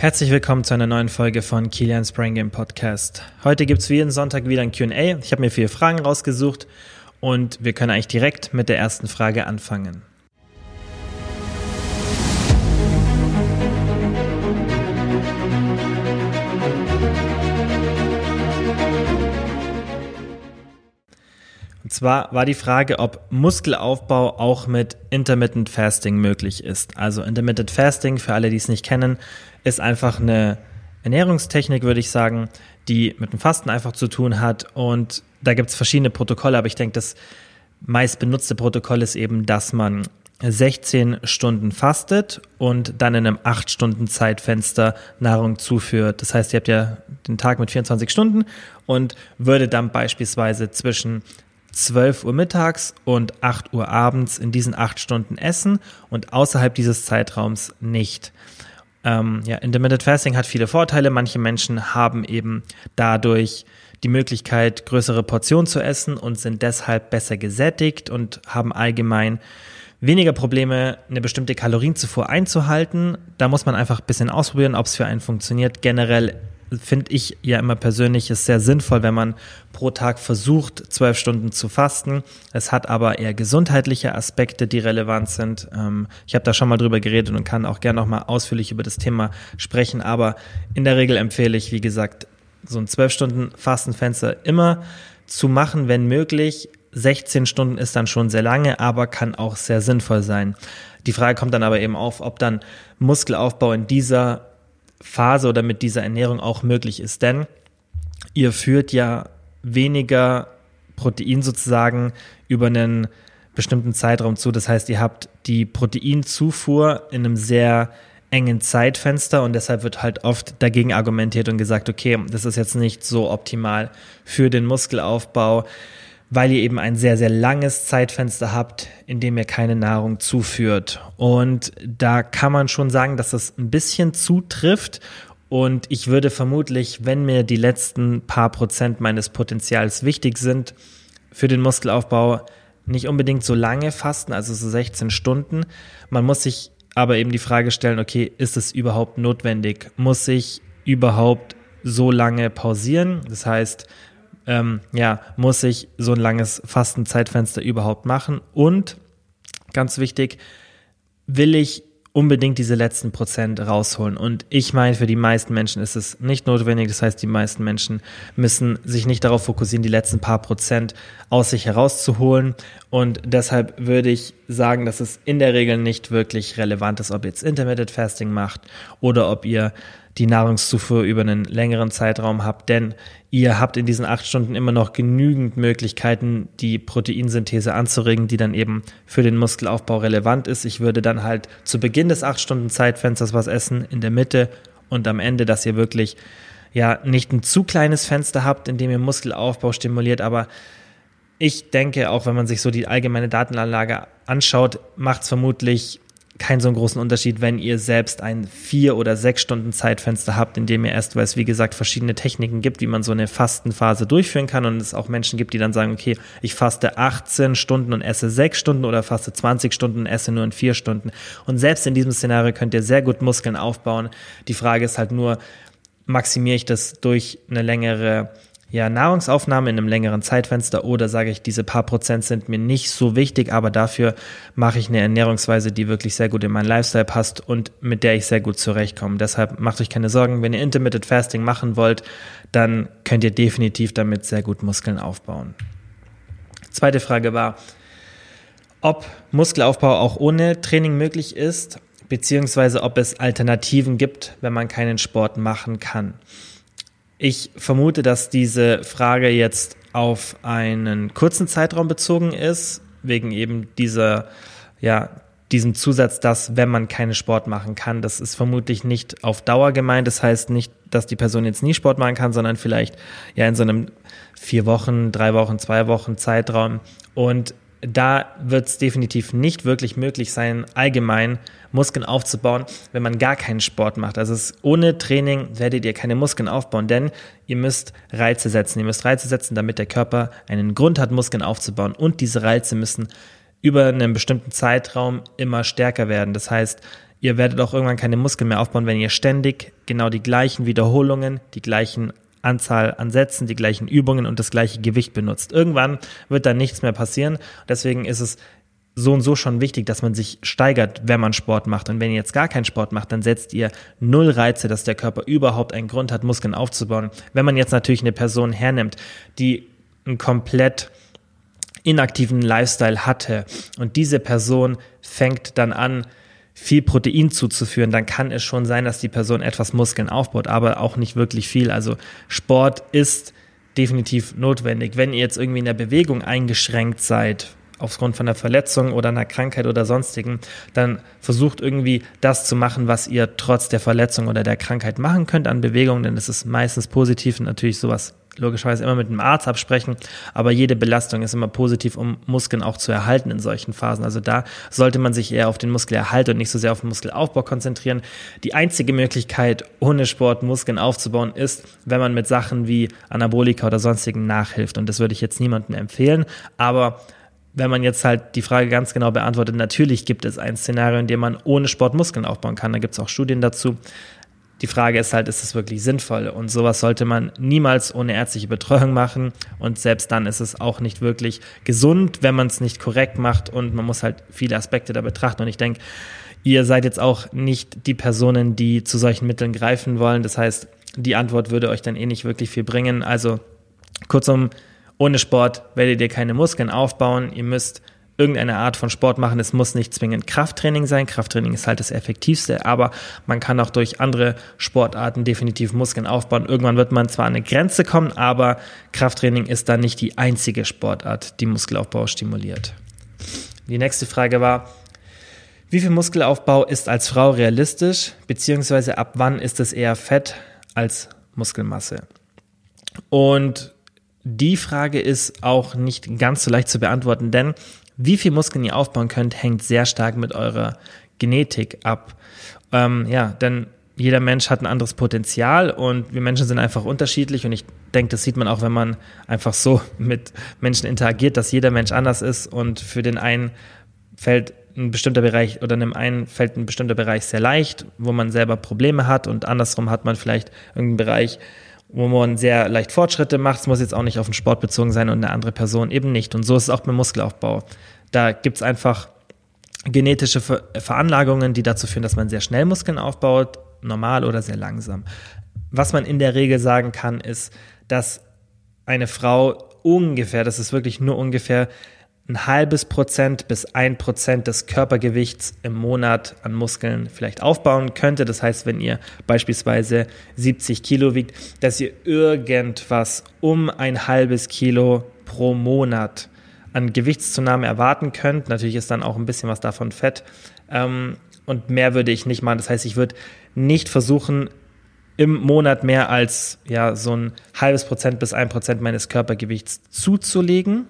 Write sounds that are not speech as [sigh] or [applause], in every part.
Herzlich willkommen zu einer neuen Folge von Kilian's Brain Game Podcast. Heute gibt es wie jeden Sonntag wieder ein QA. Ich habe mir vier Fragen rausgesucht und wir können eigentlich direkt mit der ersten Frage anfangen. Und zwar war die Frage, ob Muskelaufbau auch mit Intermittent Fasting möglich ist. Also Intermittent Fasting, für alle, die es nicht kennen, ist einfach eine Ernährungstechnik, würde ich sagen, die mit dem Fasten einfach zu tun hat. Und da gibt es verschiedene Protokolle, aber ich denke, das meist benutzte Protokoll ist eben, dass man 16 Stunden fastet und dann in einem 8 Stunden Zeitfenster Nahrung zuführt. Das heißt, ihr habt ja den Tag mit 24 Stunden und würde dann beispielsweise zwischen 12 Uhr mittags und 8 Uhr abends in diesen 8 Stunden essen und außerhalb dieses Zeitraums nicht. Ähm, ja, Intermittent Fasting hat viele Vorteile. Manche Menschen haben eben dadurch die Möglichkeit, größere Portionen zu essen und sind deshalb besser gesättigt und haben allgemein weniger Probleme, eine bestimmte Kalorienzufuhr einzuhalten. Da muss man einfach ein bisschen ausprobieren, ob es für einen funktioniert. Generell finde ich ja immer persönlich ist sehr sinnvoll, wenn man pro Tag versucht, zwölf Stunden zu fasten. Es hat aber eher gesundheitliche Aspekte, die relevant sind. Ähm, ich habe da schon mal drüber geredet und kann auch gerne noch mal ausführlich über das Thema sprechen. Aber in der Regel empfehle ich, wie gesagt, so ein zwölf Stunden Fastenfenster immer zu machen, wenn möglich. 16 Stunden ist dann schon sehr lange, aber kann auch sehr sinnvoll sein. Die Frage kommt dann aber eben auf, ob dann Muskelaufbau in dieser Phase oder mit dieser Ernährung auch möglich ist. Denn ihr führt ja weniger Protein sozusagen über einen bestimmten Zeitraum zu. Das heißt, ihr habt die Proteinzufuhr in einem sehr engen Zeitfenster und deshalb wird halt oft dagegen argumentiert und gesagt, okay, das ist jetzt nicht so optimal für den Muskelaufbau weil ihr eben ein sehr, sehr langes Zeitfenster habt, in dem ihr keine Nahrung zuführt. Und da kann man schon sagen, dass das ein bisschen zutrifft. Und ich würde vermutlich, wenn mir die letzten paar Prozent meines Potenzials wichtig sind, für den Muskelaufbau nicht unbedingt so lange fasten, also so 16 Stunden. Man muss sich aber eben die Frage stellen, okay, ist es überhaupt notwendig? Muss ich überhaupt so lange pausieren? Das heißt, ähm, ja, muss ich so ein langes Fastenzeitfenster überhaupt machen? Und ganz wichtig, will ich unbedingt diese letzten Prozent rausholen. Und ich meine, für die meisten Menschen ist es nicht notwendig. Das heißt, die meisten Menschen müssen sich nicht darauf fokussieren, die letzten paar Prozent aus sich herauszuholen. Und deshalb würde ich sagen, dass es in der Regel nicht wirklich relevant ist, ob ihr jetzt Intermittent Fasting macht oder ob ihr die Nahrungszufuhr über einen längeren Zeitraum habt, denn ihr habt in diesen acht Stunden immer noch genügend Möglichkeiten, die Proteinsynthese anzuregen, die dann eben für den Muskelaufbau relevant ist. Ich würde dann halt zu Beginn des acht Stunden Zeitfensters was essen, in der Mitte und am Ende, dass ihr wirklich ja nicht ein zu kleines Fenster habt, in dem ihr Muskelaufbau stimuliert, aber ich denke, auch wenn man sich so die allgemeine Datenanlage anschaut, macht es vermutlich keinen so einen großen Unterschied, wenn ihr selbst ein vier oder sechs Stunden Zeitfenster habt, in dem ihr erst, weil es wie gesagt verschiedene Techniken gibt, wie man so eine Fastenphase durchführen kann und es auch Menschen gibt, die dann sagen, okay, ich faste 18 Stunden und esse sechs Stunden oder faste 20 Stunden und esse nur in vier Stunden. Und selbst in diesem Szenario könnt ihr sehr gut Muskeln aufbauen. Die Frage ist halt nur, maximiere ich das durch eine längere ja, Nahrungsaufnahme in einem längeren Zeitfenster oder sage ich, diese paar Prozent sind mir nicht so wichtig, aber dafür mache ich eine Ernährungsweise, die wirklich sehr gut in meinen Lifestyle passt und mit der ich sehr gut zurechtkomme. Deshalb macht euch keine Sorgen, wenn ihr Intermittent Fasting machen wollt, dann könnt ihr definitiv damit sehr gut Muskeln aufbauen. Zweite Frage war, ob Muskelaufbau auch ohne Training möglich ist, beziehungsweise ob es Alternativen gibt, wenn man keinen Sport machen kann. Ich vermute, dass diese Frage jetzt auf einen kurzen Zeitraum bezogen ist, wegen eben dieser, ja, diesem Zusatz, dass wenn man keinen Sport machen kann, das ist vermutlich nicht auf Dauer gemeint. Das heißt nicht, dass die Person jetzt nie Sport machen kann, sondern vielleicht ja in so einem vier Wochen, drei Wochen, zwei Wochen Zeitraum. Und da wird es definitiv nicht wirklich möglich sein, allgemein Muskeln aufzubauen, wenn man gar keinen Sport macht. Also es, ohne Training werdet ihr keine Muskeln aufbauen, denn ihr müsst Reize setzen. Ihr müsst Reize setzen, damit der Körper einen Grund hat, Muskeln aufzubauen. Und diese Reize müssen über einen bestimmten Zeitraum immer stärker werden. Das heißt, Ihr werdet auch irgendwann keine Muskeln mehr aufbauen, wenn ihr ständig genau die gleichen Wiederholungen, die gleichen Anzahl an Sätzen, die gleichen Übungen und das gleiche Gewicht benutzt. Irgendwann wird da nichts mehr passieren. Deswegen ist es so und so schon wichtig, dass man sich steigert, wenn man Sport macht. Und wenn ihr jetzt gar keinen Sport macht, dann setzt ihr null Reize, dass der Körper überhaupt einen Grund hat, Muskeln aufzubauen. Wenn man jetzt natürlich eine Person hernimmt, die einen komplett inaktiven Lifestyle hatte und diese Person fängt dann an, viel Protein zuzuführen, dann kann es schon sein, dass die Person etwas Muskeln aufbaut, aber auch nicht wirklich viel. Also Sport ist definitiv notwendig. Wenn ihr jetzt irgendwie in der Bewegung eingeschränkt seid, aufgrund von einer Verletzung oder einer Krankheit oder sonstigen, dann versucht irgendwie das zu machen, was ihr trotz der Verletzung oder der Krankheit machen könnt an Bewegung, denn es ist meistens positiv und natürlich sowas logischerweise immer mit einem Arzt absprechen, aber jede Belastung ist immer positiv, um Muskeln auch zu erhalten in solchen Phasen. Also da sollte man sich eher auf den Muskelerhalt und nicht so sehr auf den Muskelaufbau konzentrieren. Die einzige Möglichkeit, ohne Sport Muskeln aufzubauen, ist, wenn man mit Sachen wie Anabolika oder sonstigen nachhilft. Und das würde ich jetzt niemandem empfehlen, aber wenn man jetzt halt die Frage ganz genau beantwortet, natürlich gibt es ein Szenario, in dem man ohne Sport Muskeln aufbauen kann. Da gibt es auch Studien dazu. Die Frage ist halt, ist es wirklich sinnvoll? Und sowas sollte man niemals ohne ärztliche Betreuung machen. Und selbst dann ist es auch nicht wirklich gesund, wenn man es nicht korrekt macht. Und man muss halt viele Aspekte da betrachten. Und ich denke, ihr seid jetzt auch nicht die Personen, die zu solchen Mitteln greifen wollen. Das heißt, die Antwort würde euch dann eh nicht wirklich viel bringen. Also kurzum, ohne Sport werdet ihr keine Muskeln aufbauen. Ihr müsst irgendeine Art von Sport machen. Es muss nicht zwingend Krafttraining sein. Krafttraining ist halt das effektivste, aber man kann auch durch andere Sportarten definitiv Muskeln aufbauen. Irgendwann wird man zwar an eine Grenze kommen, aber Krafttraining ist dann nicht die einzige Sportart, die Muskelaufbau stimuliert. Die nächste Frage war, wie viel Muskelaufbau ist als Frau realistisch, beziehungsweise ab wann ist es eher Fett als Muskelmasse? Und die Frage ist auch nicht ganz so leicht zu beantworten, denn wie viel Muskeln ihr aufbauen könnt, hängt sehr stark mit eurer Genetik ab. Ähm, ja, denn jeder Mensch hat ein anderes Potenzial und wir Menschen sind einfach unterschiedlich und ich denke, das sieht man auch, wenn man einfach so [laughs] mit Menschen interagiert, dass jeder Mensch anders ist und für den einen fällt ein bestimmter Bereich oder einem einen fällt ein bestimmter Bereich sehr leicht, wo man selber Probleme hat und andersrum hat man vielleicht irgendeinen Bereich, wo man sehr leicht Fortschritte macht. Es muss jetzt auch nicht auf den Sport bezogen sein und eine andere Person eben nicht. Und so ist es auch beim Muskelaufbau. Da gibt es einfach genetische Veranlagungen, die dazu führen, dass man sehr schnell Muskeln aufbaut, normal oder sehr langsam. Was man in der Regel sagen kann, ist, dass eine Frau ungefähr, das ist wirklich nur ungefähr, ein halbes Prozent bis ein Prozent des Körpergewichts im Monat an Muskeln vielleicht aufbauen könnte. Das heißt, wenn ihr beispielsweise 70 Kilo wiegt, dass ihr irgendwas um ein halbes Kilo pro Monat an Gewichtszunahme erwarten könnt. Natürlich ist dann auch ein bisschen was davon Fett. Ähm, und mehr würde ich nicht machen. Das heißt, ich würde nicht versuchen, im Monat mehr als ja, so ein halbes Prozent bis ein Prozent meines Körpergewichts zuzulegen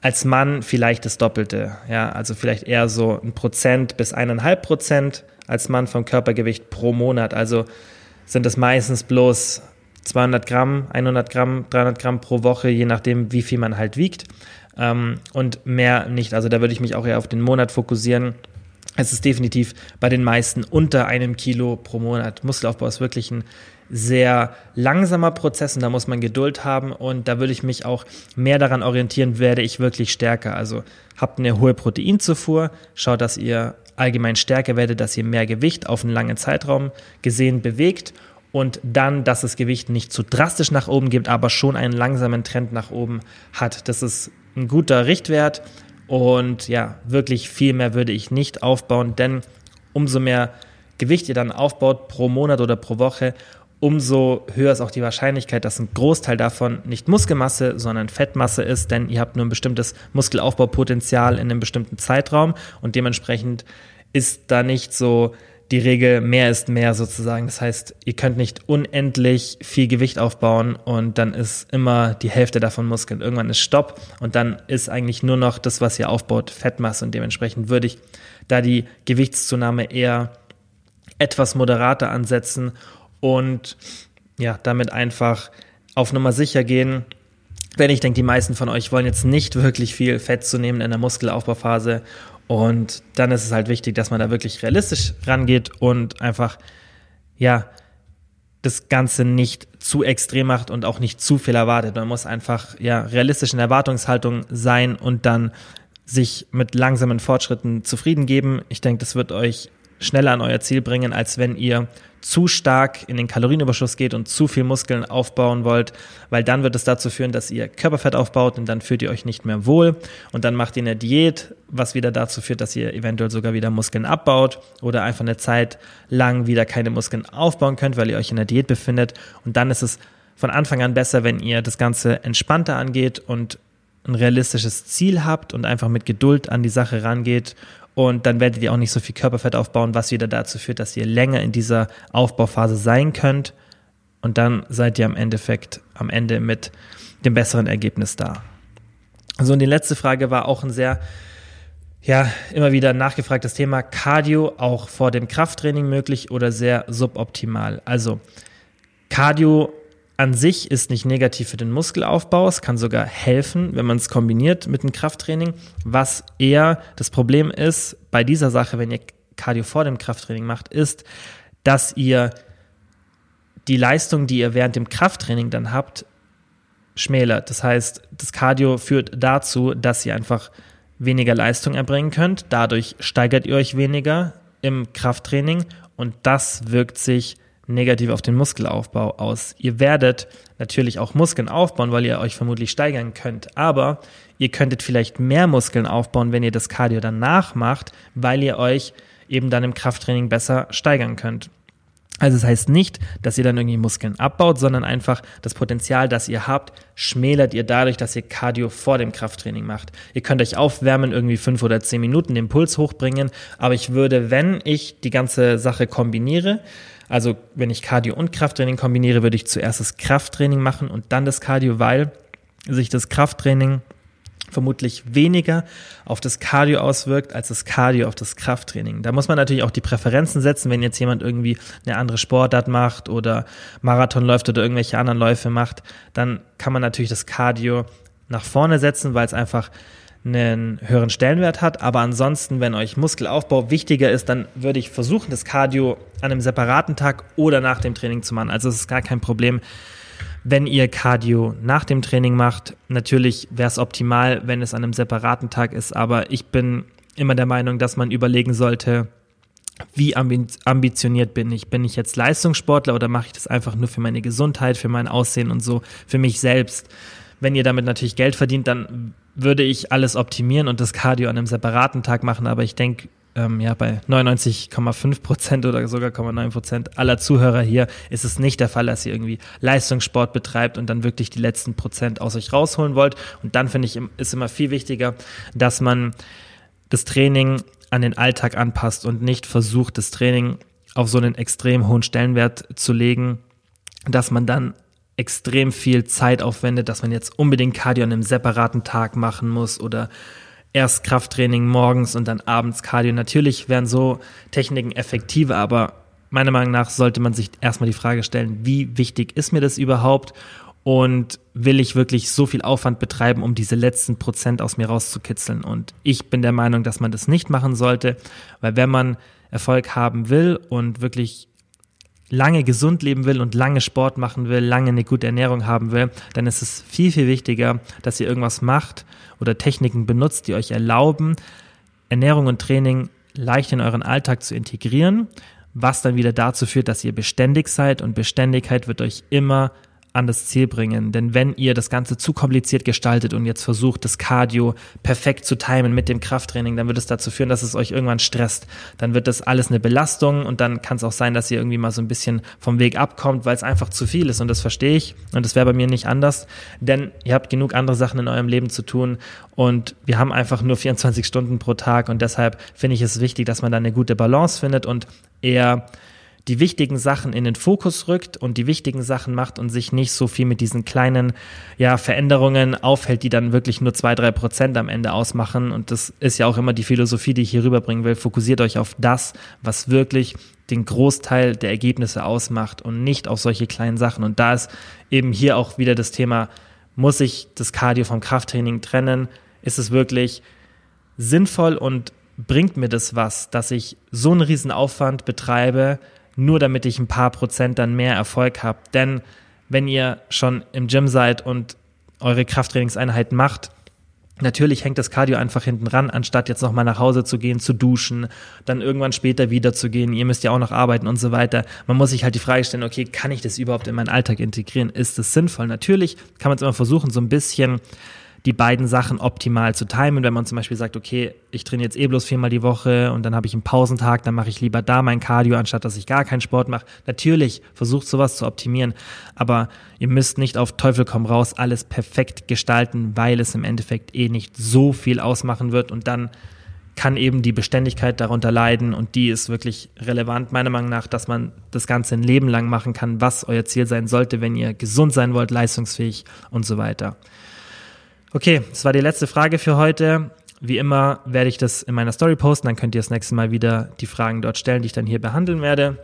als Mann vielleicht das Doppelte. Ja, also vielleicht eher so ein Prozent bis eineinhalb Prozent als Mann vom Körpergewicht pro Monat. Also sind es meistens bloß 200 Gramm, 100 Gramm, 300 Gramm pro Woche, je nachdem, wie viel man halt wiegt. Ähm, und mehr nicht. Also da würde ich mich auch eher auf den Monat fokussieren. Es ist definitiv bei den meisten unter einem Kilo pro Monat. Muskelaufbau ist wirklich ein sehr langsamer Prozess und da muss man Geduld haben und da würde ich mich auch mehr daran orientieren, werde ich wirklich stärker. Also habt eine hohe Proteinzufuhr, schaut, dass ihr allgemein stärker werdet, dass ihr mehr Gewicht auf einen langen Zeitraum gesehen bewegt und dann, dass das Gewicht nicht zu drastisch nach oben gibt, aber schon einen langsamen Trend nach oben hat. Das ist ein guter Richtwert und ja, wirklich viel mehr würde ich nicht aufbauen, denn umso mehr Gewicht ihr dann aufbaut pro Monat oder pro Woche, umso höher ist auch die Wahrscheinlichkeit, dass ein Großteil davon nicht Muskelmasse, sondern Fettmasse ist, denn ihr habt nur ein bestimmtes Muskelaufbaupotenzial in einem bestimmten Zeitraum und dementsprechend ist da nicht so die Regel, mehr ist mehr sozusagen. Das heißt, ihr könnt nicht unendlich viel Gewicht aufbauen und dann ist immer die Hälfte davon Muskeln. Irgendwann ist Stopp und dann ist eigentlich nur noch das, was ihr aufbaut, Fettmasse und dementsprechend würde ich da die Gewichtszunahme eher etwas moderater ansetzen und ja, damit einfach auf Nummer sicher gehen. Denn ich denke, die meisten von euch wollen jetzt nicht wirklich viel Fett zu nehmen in der Muskelaufbauphase Und dann ist es halt wichtig, dass man da wirklich realistisch rangeht und einfach, ja, das Ganze nicht zu extrem macht und auch nicht zu viel erwartet. Man muss einfach, ja, realistisch in Erwartungshaltung sein und dann sich mit langsamen Fortschritten zufrieden geben. Ich denke, das wird euch schneller an euer Ziel bringen, als wenn ihr zu stark in den Kalorienüberschuss geht und zu viel Muskeln aufbauen wollt, weil dann wird es dazu führen, dass ihr Körperfett aufbaut und dann fühlt ihr euch nicht mehr wohl. Und dann macht ihr eine Diät, was wieder dazu führt, dass ihr eventuell sogar wieder Muskeln abbaut oder einfach eine Zeit lang wieder keine Muskeln aufbauen könnt, weil ihr euch in der Diät befindet. Und dann ist es von Anfang an besser, wenn ihr das Ganze entspannter angeht und ein realistisches Ziel habt und einfach mit Geduld an die Sache rangeht und dann werdet ihr auch nicht so viel Körperfett aufbauen, was wieder dazu führt, dass ihr länger in dieser Aufbauphase sein könnt. Und dann seid ihr am Endeffekt am Ende mit dem besseren Ergebnis da. So, und die letzte Frage war auch ein sehr, ja, immer wieder nachgefragtes Thema. Cardio auch vor dem Krafttraining möglich oder sehr suboptimal? Also, Cardio an sich ist nicht negativ für den Muskelaufbau. Es kann sogar helfen, wenn man es kombiniert mit dem Krafttraining. Was eher das Problem ist bei dieser Sache, wenn ihr Cardio vor dem Krafttraining macht, ist, dass ihr die Leistung, die ihr während dem Krafttraining dann habt, schmälert. Das heißt, das Cardio führt dazu, dass ihr einfach weniger Leistung erbringen könnt. Dadurch steigert ihr euch weniger im Krafttraining und das wirkt sich negativ auf den Muskelaufbau aus. Ihr werdet natürlich auch Muskeln aufbauen, weil ihr euch vermutlich steigern könnt, aber ihr könntet vielleicht mehr Muskeln aufbauen, wenn ihr das Cardio danach macht, weil ihr euch eben dann im Krafttraining besser steigern könnt. Also es das heißt nicht, dass ihr dann irgendwie Muskeln abbaut, sondern einfach das Potenzial, das ihr habt, schmälert ihr dadurch, dass ihr Cardio vor dem Krafttraining macht. Ihr könnt euch aufwärmen, irgendwie fünf oder zehn Minuten den Puls hochbringen, aber ich würde, wenn ich die ganze Sache kombiniere, also wenn ich Cardio und Krafttraining kombiniere, würde ich zuerst das Krafttraining machen und dann das Cardio, weil sich das Krafttraining vermutlich weniger auf das Cardio auswirkt als das Cardio auf das Krafttraining. Da muss man natürlich auch die Präferenzen setzen, wenn jetzt jemand irgendwie eine andere Sportart macht oder Marathon läuft oder irgendwelche anderen Läufe macht, dann kann man natürlich das Cardio nach vorne setzen, weil es einfach einen höheren Stellenwert hat. Aber ansonsten, wenn euch Muskelaufbau wichtiger ist, dann würde ich versuchen, das Cardio an einem separaten Tag oder nach dem Training zu machen. Also es ist gar kein Problem, wenn ihr Cardio nach dem Training macht. Natürlich wäre es optimal, wenn es an einem separaten Tag ist, aber ich bin immer der Meinung, dass man überlegen sollte, wie ambitioniert bin ich? Bin ich jetzt Leistungssportler oder mache ich das einfach nur für meine Gesundheit, für mein Aussehen und so, für mich selbst? Wenn ihr damit natürlich Geld verdient, dann würde ich alles optimieren und das Cardio an einem separaten Tag machen, aber ich denke, ähm, ja, bei 99,5 Prozent oder sogar 0,9 Prozent aller Zuhörer hier ist es nicht der Fall, dass ihr irgendwie Leistungssport betreibt und dann wirklich die letzten Prozent aus euch rausholen wollt. Und dann finde ich, ist immer viel wichtiger, dass man das Training an den Alltag anpasst und nicht versucht, das Training auf so einen extrem hohen Stellenwert zu legen, dass man dann extrem viel Zeit aufwendet, dass man jetzt unbedingt Cardio an einem separaten Tag machen muss oder erst Krafttraining morgens und dann abends Cardio. Natürlich wären so Techniken effektiver, aber meiner Meinung nach sollte man sich erstmal die Frage stellen, wie wichtig ist mir das überhaupt und will ich wirklich so viel Aufwand betreiben, um diese letzten Prozent aus mir rauszukitzeln? Und ich bin der Meinung, dass man das nicht machen sollte, weil wenn man Erfolg haben will und wirklich lange gesund leben will und lange Sport machen will, lange eine gute Ernährung haben will, dann ist es viel, viel wichtiger, dass ihr irgendwas macht oder Techniken benutzt, die euch erlauben, Ernährung und Training leicht in euren Alltag zu integrieren, was dann wieder dazu führt, dass ihr beständig seid und Beständigkeit wird euch immer an das Ziel bringen. Denn wenn ihr das Ganze zu kompliziert gestaltet und jetzt versucht, das Cardio perfekt zu timen mit dem Krafttraining, dann wird es dazu führen, dass es euch irgendwann stresst. Dann wird das alles eine Belastung und dann kann es auch sein, dass ihr irgendwie mal so ein bisschen vom Weg abkommt, weil es einfach zu viel ist. Und das verstehe ich. Und das wäre bei mir nicht anders. Denn ihr habt genug andere Sachen in eurem Leben zu tun. Und wir haben einfach nur [laughs] 24 Stunden pro Tag. Und deshalb finde ich es wichtig, dass man da eine gute Balance findet und eher die wichtigen Sachen in den Fokus rückt und die wichtigen Sachen macht und sich nicht so viel mit diesen kleinen ja, Veränderungen aufhält, die dann wirklich nur zwei, drei Prozent am Ende ausmachen. Und das ist ja auch immer die Philosophie, die ich hier rüberbringen will. Fokussiert euch auf das, was wirklich den Großteil der Ergebnisse ausmacht und nicht auf solche kleinen Sachen. Und da ist eben hier auch wieder das Thema, muss ich das Cardio vom Krafttraining trennen? Ist es wirklich sinnvoll und bringt mir das was, dass ich so einen riesen Aufwand betreibe, nur damit ich ein paar Prozent dann mehr Erfolg habe. Denn wenn ihr schon im Gym seid und eure Krafttrainingseinheiten macht, Natürlich hängt das Cardio einfach hinten ran, anstatt jetzt nochmal nach Hause zu gehen, zu duschen, dann irgendwann später wieder zu gehen. Ihr müsst ja auch noch arbeiten und so weiter. Man muss sich halt die Frage stellen, okay, kann ich das überhaupt in meinen Alltag integrieren? Ist das sinnvoll? Natürlich kann man es immer versuchen, so ein bisschen die beiden Sachen optimal zu timen. Wenn man zum Beispiel sagt, okay, ich trainiere jetzt eh bloß viermal die Woche und dann habe ich einen Pausentag, dann mache ich lieber da mein Cardio, anstatt dass ich gar keinen Sport mache. Natürlich versucht sowas zu optimieren, aber ihr müsst nicht auf Teufel komm raus alles perfekt gestalten, weil es im Endeffekt eh nicht so viel ausmachen wird und dann kann eben die Beständigkeit darunter leiden und die ist wirklich relevant, meiner Meinung nach, dass man das Ganze ein Leben lang machen kann, was euer Ziel sein sollte, wenn ihr gesund sein wollt, leistungsfähig und so weiter. Okay, das war die letzte Frage für heute. Wie immer werde ich das in meiner Story posten, dann könnt ihr das nächste Mal wieder die Fragen dort stellen, die ich dann hier behandeln werde.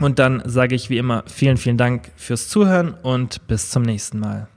Und dann sage ich wie immer vielen, vielen Dank fürs Zuhören und bis zum nächsten Mal.